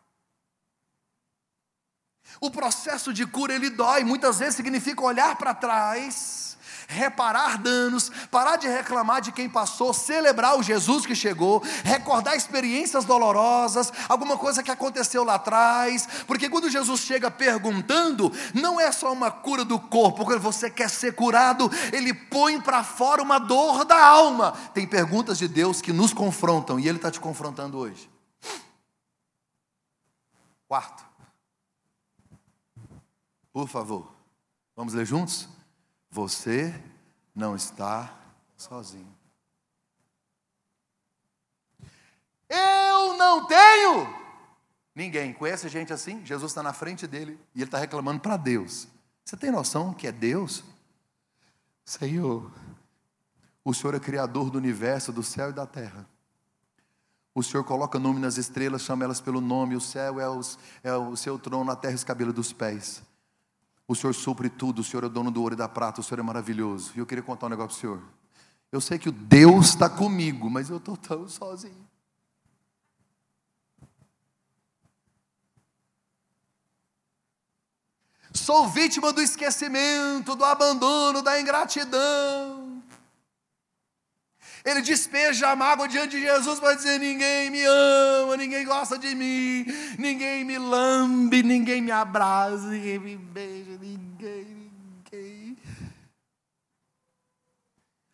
O processo de cura ele dói, muitas vezes significa olhar para trás reparar danos, parar de reclamar de quem passou, celebrar o Jesus que chegou, recordar experiências dolorosas, alguma coisa que aconteceu lá atrás, porque quando Jesus chega perguntando, não é só uma cura do corpo, quando você quer ser curado, ele põe para fora uma dor da alma. Tem perguntas de Deus que nos confrontam e ele está te confrontando hoje. Quarto, por favor, vamos ler juntos? Você não está sozinho. Eu não tenho ninguém. Conhece gente assim? Jesus está na frente dele e ele está reclamando para Deus. Você tem noção que é Deus? Senhor, o Senhor é criador do universo, do céu e da terra. O Senhor coloca nome nas estrelas, chama elas pelo nome. O céu é, os, é o seu trono, a terra é os cabelos dos pés. O Senhor supre tudo, o Senhor é o dono do ouro e da prata, o Senhor é maravilhoso. E eu queria contar um negócio para o Senhor. Eu sei que o Deus está comigo, mas eu estou tão sozinho. Sou vítima do esquecimento, do abandono, da ingratidão. Ele despeja a mágoa diante de Jesus para dizer: ninguém me ama, ninguém gosta de mim, ninguém me lambe, ninguém me abraça, ninguém me beija, ninguém, ninguém.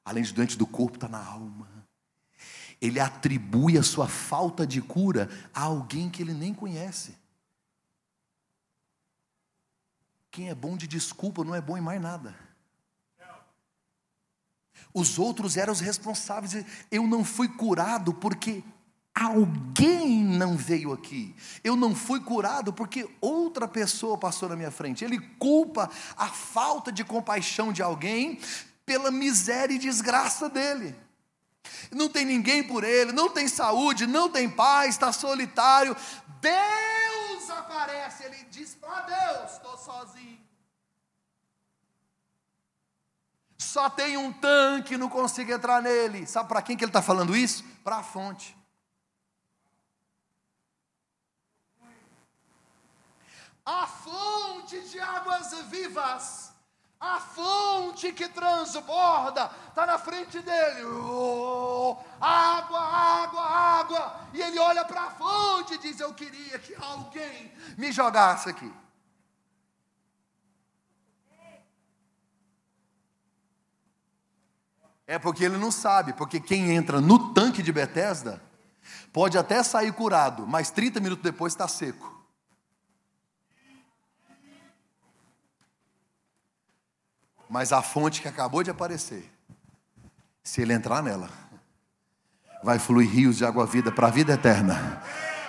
Além de doente do corpo, está na alma. Ele atribui a sua falta de cura a alguém que ele nem conhece. Quem é bom de desculpa não é bom em mais nada. Os outros eram os responsáveis. Eu não fui curado porque alguém não veio aqui. Eu não fui curado porque outra pessoa passou na minha frente. Ele culpa a falta de compaixão de alguém pela miséria e desgraça dele. Não tem ninguém por ele, não tem saúde, não tem paz, está solitário. Deus aparece, ele diz para Deus: estou sozinho. Só tem um tanque, não consigo entrar nele. Sabe para quem que ele está falando isso? Para a fonte. a fonte de águas vivas, a fonte que transborda, está na frente dele. Oh, água, água, água. E ele olha para a fonte e diz: Eu queria que alguém me jogasse aqui. É porque ele não sabe, porque quem entra no tanque de Betesda pode até sair curado, mas 30 minutos depois está seco. Mas a fonte que acabou de aparecer, se ele entrar nela, vai fluir rios de água vida para a vida eterna.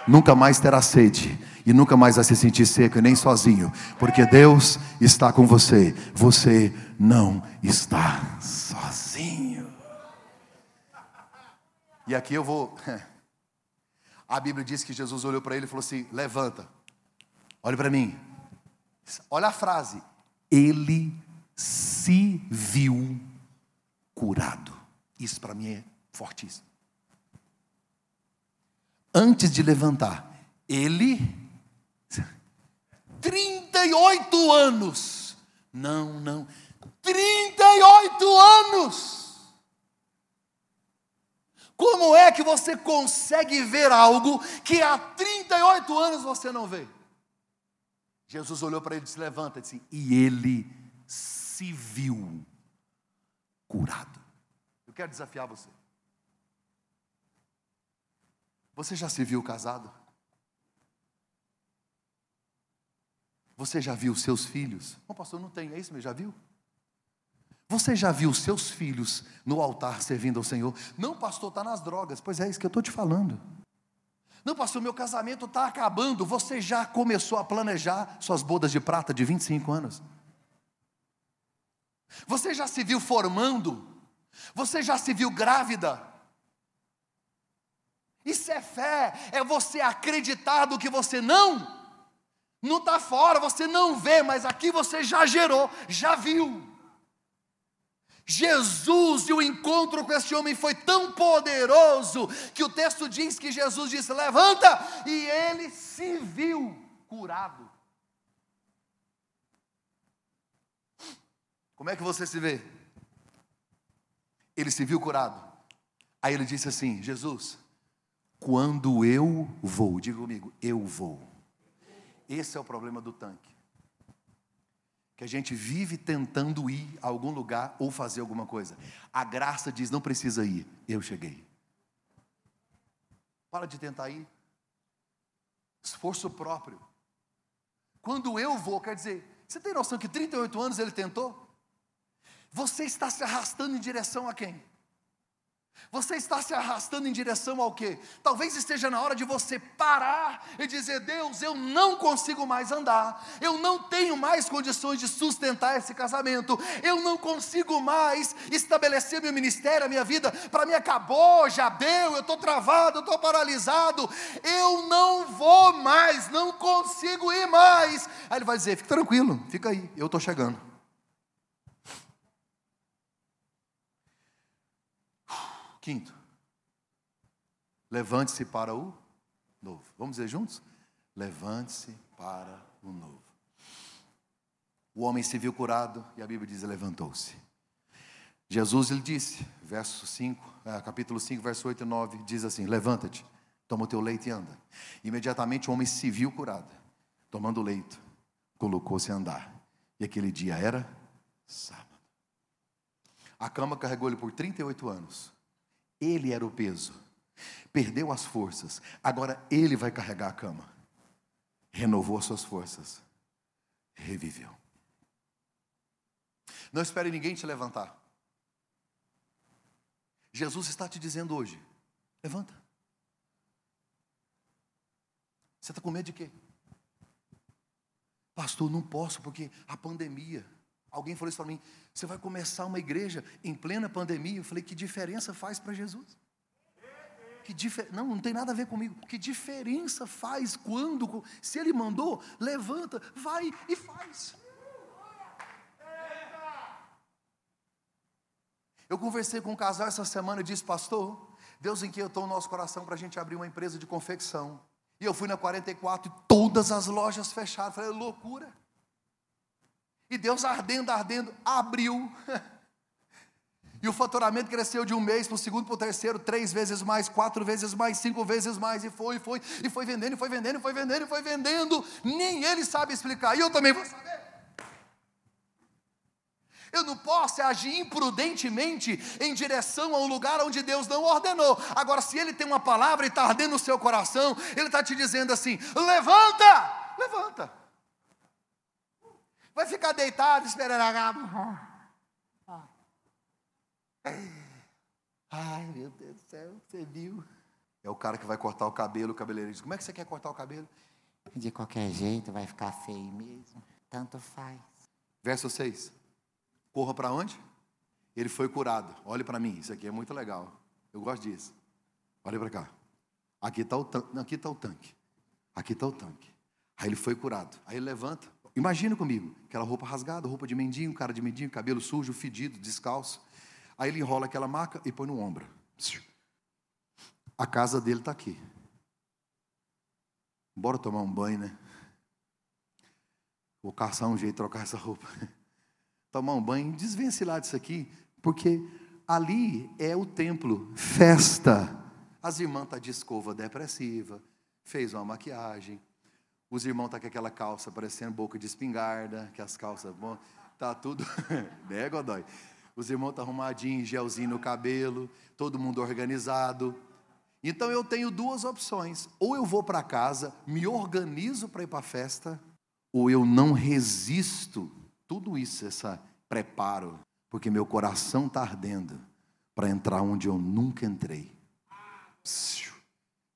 Nunca mais terá sede e nunca mais vai se sentir seco e nem sozinho, porque Deus está com você. Você não está sozinho. E aqui eu vou. [laughs] A Bíblia diz que Jesus olhou para ele e falou assim: Levanta, olhe para mim. Olha a frase. Ele se viu curado. Isso para mim é fortíssimo. Antes de levantar, ele, [laughs] 38 anos, não, não, 38 anos. Como é que você consegue ver algo que há 38 anos você não vê? Jesus olhou para ele e disse: Levanta, disse, e ele se viu curado. Eu quero desafiar você. Você já se viu casado? Você já viu seus filhos? Não, pastor, não tem, é isso mesmo, já viu? Você já viu seus filhos no altar servindo ao Senhor? Não, pastor, está nas drogas. Pois é isso que eu estou te falando. Não, pastor, meu casamento está acabando. Você já começou a planejar suas bodas de prata de 25 anos? Você já se viu formando? Você já se viu grávida? Isso é fé, é você acreditar do que você não, não está fora, você não vê, mas aqui você já gerou, já viu. Jesus e o encontro com esse homem foi tão poderoso que o texto diz que Jesus disse: Levanta, e ele se viu curado. Como é que você se vê? Ele se viu curado. Aí ele disse assim: Jesus, quando eu vou, diga comigo, eu vou. Esse é o problema do tanque. Que a gente vive tentando ir a algum lugar ou fazer alguma coisa. A graça diz: não precisa ir, eu cheguei. Para de tentar ir. Esforço próprio. Quando eu vou, quer dizer, você tem noção que 38 anos ele tentou? Você está se arrastando em direção a quem? Você está se arrastando em direção ao quê? Talvez esteja na hora de você parar e dizer: Deus, eu não consigo mais andar, eu não tenho mais condições de sustentar esse casamento, eu não consigo mais estabelecer meu ministério, a minha vida. Para mim acabou, já deu, eu estou travado, eu estou paralisado, eu não vou mais, não consigo ir mais. Aí ele vai dizer: Fique tranquilo, fica aí, eu estou chegando. Quinto, levante-se para o novo. Vamos dizer juntos? Levante-se para o novo. O homem se viu curado e a Bíblia diz: levantou-se. Jesus lhe disse, verso 5, é, capítulo 5, verso 8 e 9, diz assim: Levanta-te, toma o teu leito e anda. Imediatamente o homem se viu curado, tomando o leito, colocou-se a andar. E aquele dia era sábado. A cama carregou ele por 38 anos. Ele era o peso. Perdeu as forças. Agora ele vai carregar a cama. Renovou as suas forças. Reviveu. Não espere ninguém te levantar. Jesus está te dizendo hoje: levanta. Você está com medo de quê? Pastor, não posso porque a pandemia. Alguém falou isso para mim: você vai começar uma igreja em plena pandemia? Eu falei: que diferença faz para Jesus? Que difer... Não, não tem nada a ver comigo. Que diferença faz quando, se ele mandou, levanta, vai e faz. Eu conversei com um casal essa semana e disse, pastor, Deus inquietou o nosso coração para a gente abrir uma empresa de confecção. E eu fui na 44 e todas as lojas fecharam. Falei, loucura. E Deus ardendo, ardendo, abriu. [laughs] E o faturamento cresceu de um mês para o segundo para o terceiro, três vezes mais, quatro vezes mais, cinco vezes mais, e foi, e foi, e foi vendendo, e foi vendendo, e foi vendendo, e foi vendendo. Nem ele sabe explicar, e eu também vou saber. Eu não posso agir imprudentemente em direção a um lugar onde Deus não ordenou. Agora, se Ele tem uma palavra e está ardendo no seu coração, Ele está te dizendo assim: levanta, levanta. Vai ficar deitado esperando a Ai, meu Deus do céu, você viu? É o cara que vai cortar o cabelo, o cabeleireiro diz: Como é que você quer cortar o cabelo? De qualquer jeito, vai ficar feio mesmo. Tanto faz. Verso 6. Corra para onde? Ele foi curado. Olhe para mim, isso aqui é muito legal. Eu gosto disso. Olhe para cá. Aqui está o, tanque. aqui tá o tanque. Aqui está o tanque. Aí ele foi curado. Aí ele levanta. Imagina comigo, aquela roupa rasgada, roupa de mendigo, cara de mendigo, cabelo sujo, fedido, descalço. Aí ele enrola aquela maca e põe no ombro. A casa dele está aqui. Bora tomar um banho, né? Vou caçar um jeito de trocar essa roupa. [laughs] tomar um banho, desvencilhar disso aqui, porque ali é o templo, festa. As irmãs estão tá de escova depressiva, fez uma maquiagem. Os irmãos estão tá com aquela calça parecendo boca de espingarda, que as calças, bom, tá tudo, [laughs] né, Godoy? Os irmãos estão tá arrumadinhos, gelzinho no cabelo, todo mundo organizado. Então eu tenho duas opções: ou eu vou para casa, me organizo para ir para a festa, ou eu não resisto tudo isso, esse preparo, porque meu coração está ardendo para entrar onde eu nunca entrei.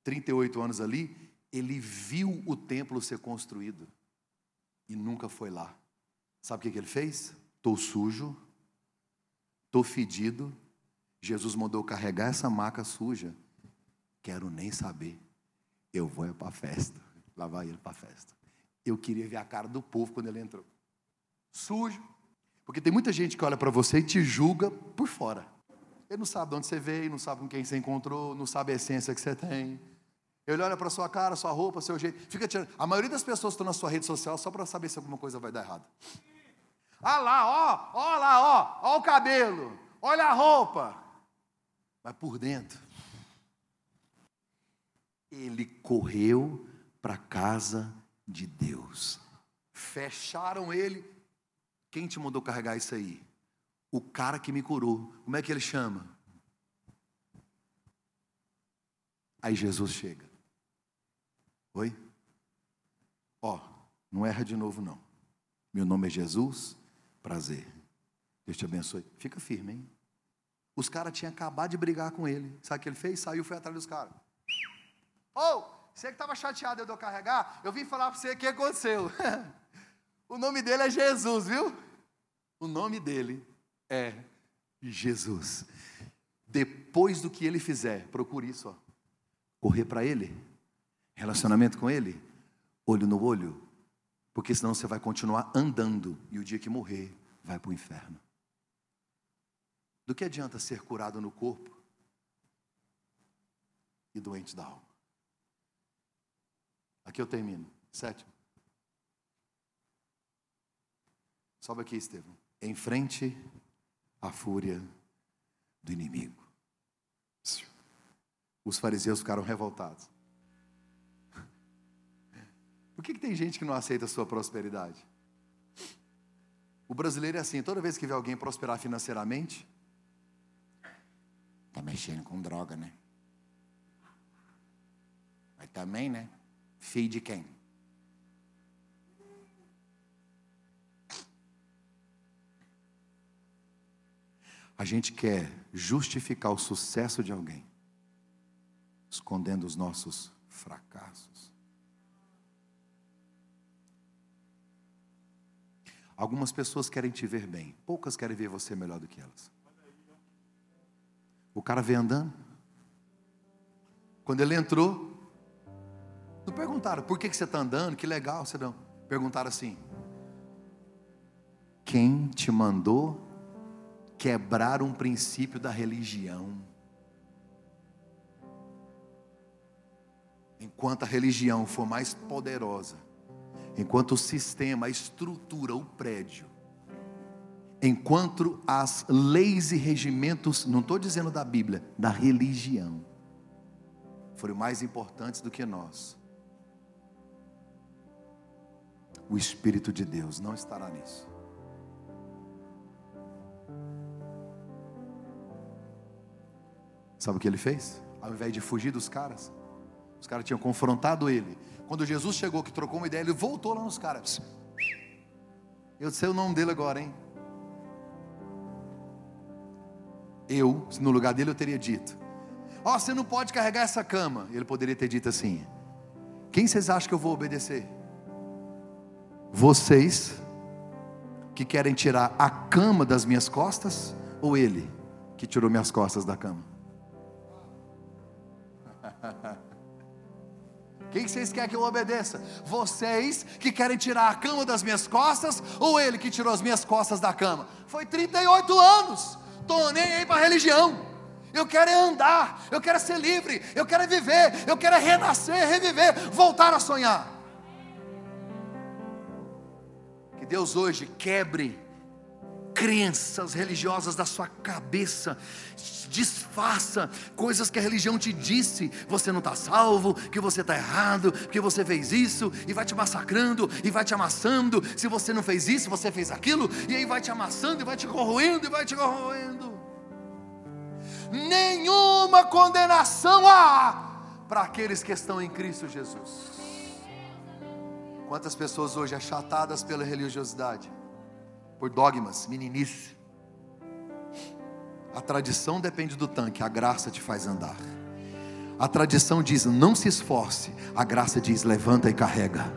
38 anos ali, ele viu o templo ser construído e nunca foi lá. Sabe o que, ele fez? Estou sujo, estou fedido. Jesus mandou carregar essa maca suja. Quero nem saber. Eu vou para a festa. Lá vai ele para a festa. Eu queria ver a cara do povo quando ele entrou sujo. Porque tem muita gente que olha para você e te julga por fora. Ele não sabe de onde você veio, não sabe com quem você encontrou, não sabe a essência que você tem. Ele olha para sua cara, sua roupa, seu jeito. Fica tirando. A maioria das pessoas estão na sua rede social só para saber se alguma coisa vai dar errado. Ah lá, ó, ó lá, ó, ó o cabelo, olha a roupa. Mas por dentro, ele correu para a casa de Deus. Fecharam ele quem te mandou carregar isso aí? O cara que me curou. Como é que ele chama? Aí Jesus chega. Oi? Ó, não erra de novo não. Meu nome é Jesus, prazer. Deus te abençoe. Fica firme, hein? Os caras tinham acabado de brigar com ele. Sabe o que ele fez? Saiu e foi atrás dos caras. Ô, oh, você que estava chateado de eu carregar, eu vim falar para você o que aconteceu. [laughs] o nome dele é Jesus, viu? O nome dele é Jesus. Depois do que ele fizer, procure isso, ó. correr para ele, relacionamento com ele, olho no olho, porque senão você vai continuar andando e o dia que morrer vai para o inferno. Do que adianta ser curado no corpo e doente da alma? Aqui eu termino. Sétimo. Sobe aqui, Estevão enfrente a fúria do inimigo. Os fariseus ficaram revoltados. Que, que tem gente que não aceita a sua prosperidade? O brasileiro é assim, toda vez que vê alguém prosperar financeiramente, está mexendo com droga, né? Mas também, né? Filho de quem? A gente quer justificar o sucesso de alguém, escondendo os nossos fracassos. Algumas pessoas querem te ver bem, poucas querem ver você melhor do que elas. O cara vem andando. Quando ele entrou, não perguntaram por que, que você está andando, que legal, você não. Perguntaram assim: quem te mandou quebrar um princípio da religião? Enquanto a religião for mais poderosa, enquanto o sistema, a estrutura, o prédio, enquanto as leis e regimentos, não estou dizendo da Bíblia, da religião, forem mais importantes do que nós, o Espírito de Deus não estará nisso. Sabe o que ele fez? Ao invés de fugir dos caras, os caras tinham confrontado ele. Quando Jesus chegou, que trocou uma ideia, ele voltou lá nos caras. Eu sei o nome dele agora, hein? Eu, no lugar dele, eu teria dito: Ó, oh, você não pode carregar essa cama. Ele poderia ter dito assim: Quem vocês acham que eu vou obedecer? Vocês que querem tirar a cama das minhas costas ou ele que tirou minhas costas da cama? [laughs] Quem vocês querem que eu obedeça? Vocês que querem tirar a cama das minhas costas ou ele que tirou as minhas costas da cama? Foi 38 anos. Tô nem aí para religião. Eu quero é andar, eu quero ser livre, eu quero viver, eu quero renascer, reviver, voltar a sonhar. Que Deus hoje quebre crenças religiosas da sua cabeça, desfaça coisas que a religião te disse: você não está salvo, que você está errado, que você fez isso, e vai te massacrando, e vai te amassando. Se você não fez isso, você fez aquilo, e aí vai te amassando, e vai te corroendo, e vai te corroendo. Nenhuma condenação há para aqueles que estão em Cristo Jesus. Quantas pessoas hoje achatadas pela religiosidade, por dogmas, meninice. A tradição depende do tanque, a graça te faz andar. A tradição diz: não se esforce, a graça diz: levanta e carrega.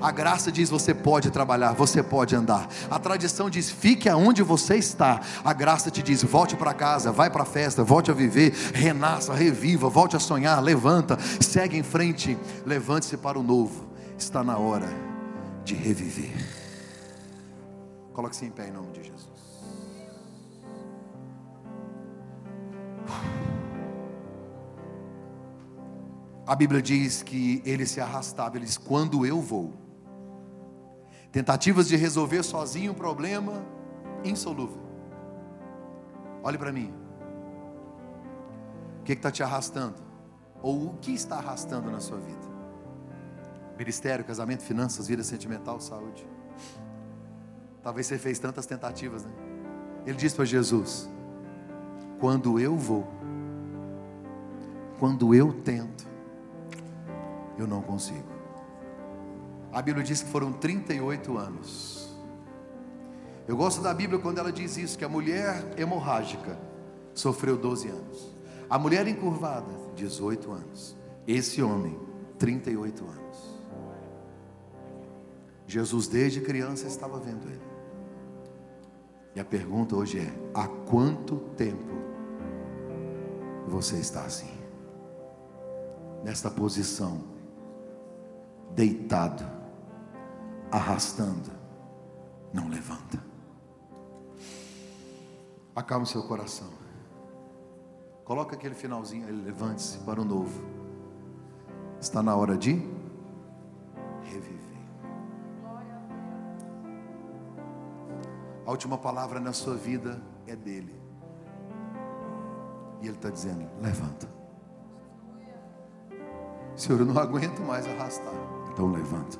A graça diz: você pode trabalhar, você pode andar. A tradição diz: fique aonde você está. A graça te diz: volte para casa, vai para a festa, volte a viver, renasça, reviva, volte a sonhar, levanta, segue em frente, levante-se para o novo está na hora de reviver. Coloque-se em pé em nome de Jesus. A Bíblia diz que ele se arrastava, ele diz: quando eu vou. Tentativas de resolver sozinho um problema insolúvel. Olhe para mim. O que está te arrastando? Ou o que está arrastando na sua vida? Ministério, casamento, finanças, vida sentimental, saúde. Talvez você fez tantas tentativas, né? Ele disse para Jesus: Quando eu vou, quando eu tento, eu não consigo. A Bíblia diz que foram 38 anos. Eu gosto da Bíblia quando ela diz isso: que a mulher hemorrágica sofreu 12 anos, a mulher encurvada, 18 anos, esse homem, 38 anos. Jesus, desde criança, estava vendo ele. E a pergunta hoje é: há quanto tempo você está assim? Nesta posição, deitado, arrastando, não levanta. Acalme seu coração. Coloca aquele finalzinho, ele levante-se para o novo. Está na hora de A última palavra na sua vida é dele. E ele está dizendo: levanta. Senhor, eu não aguento mais arrastar. Então levanta.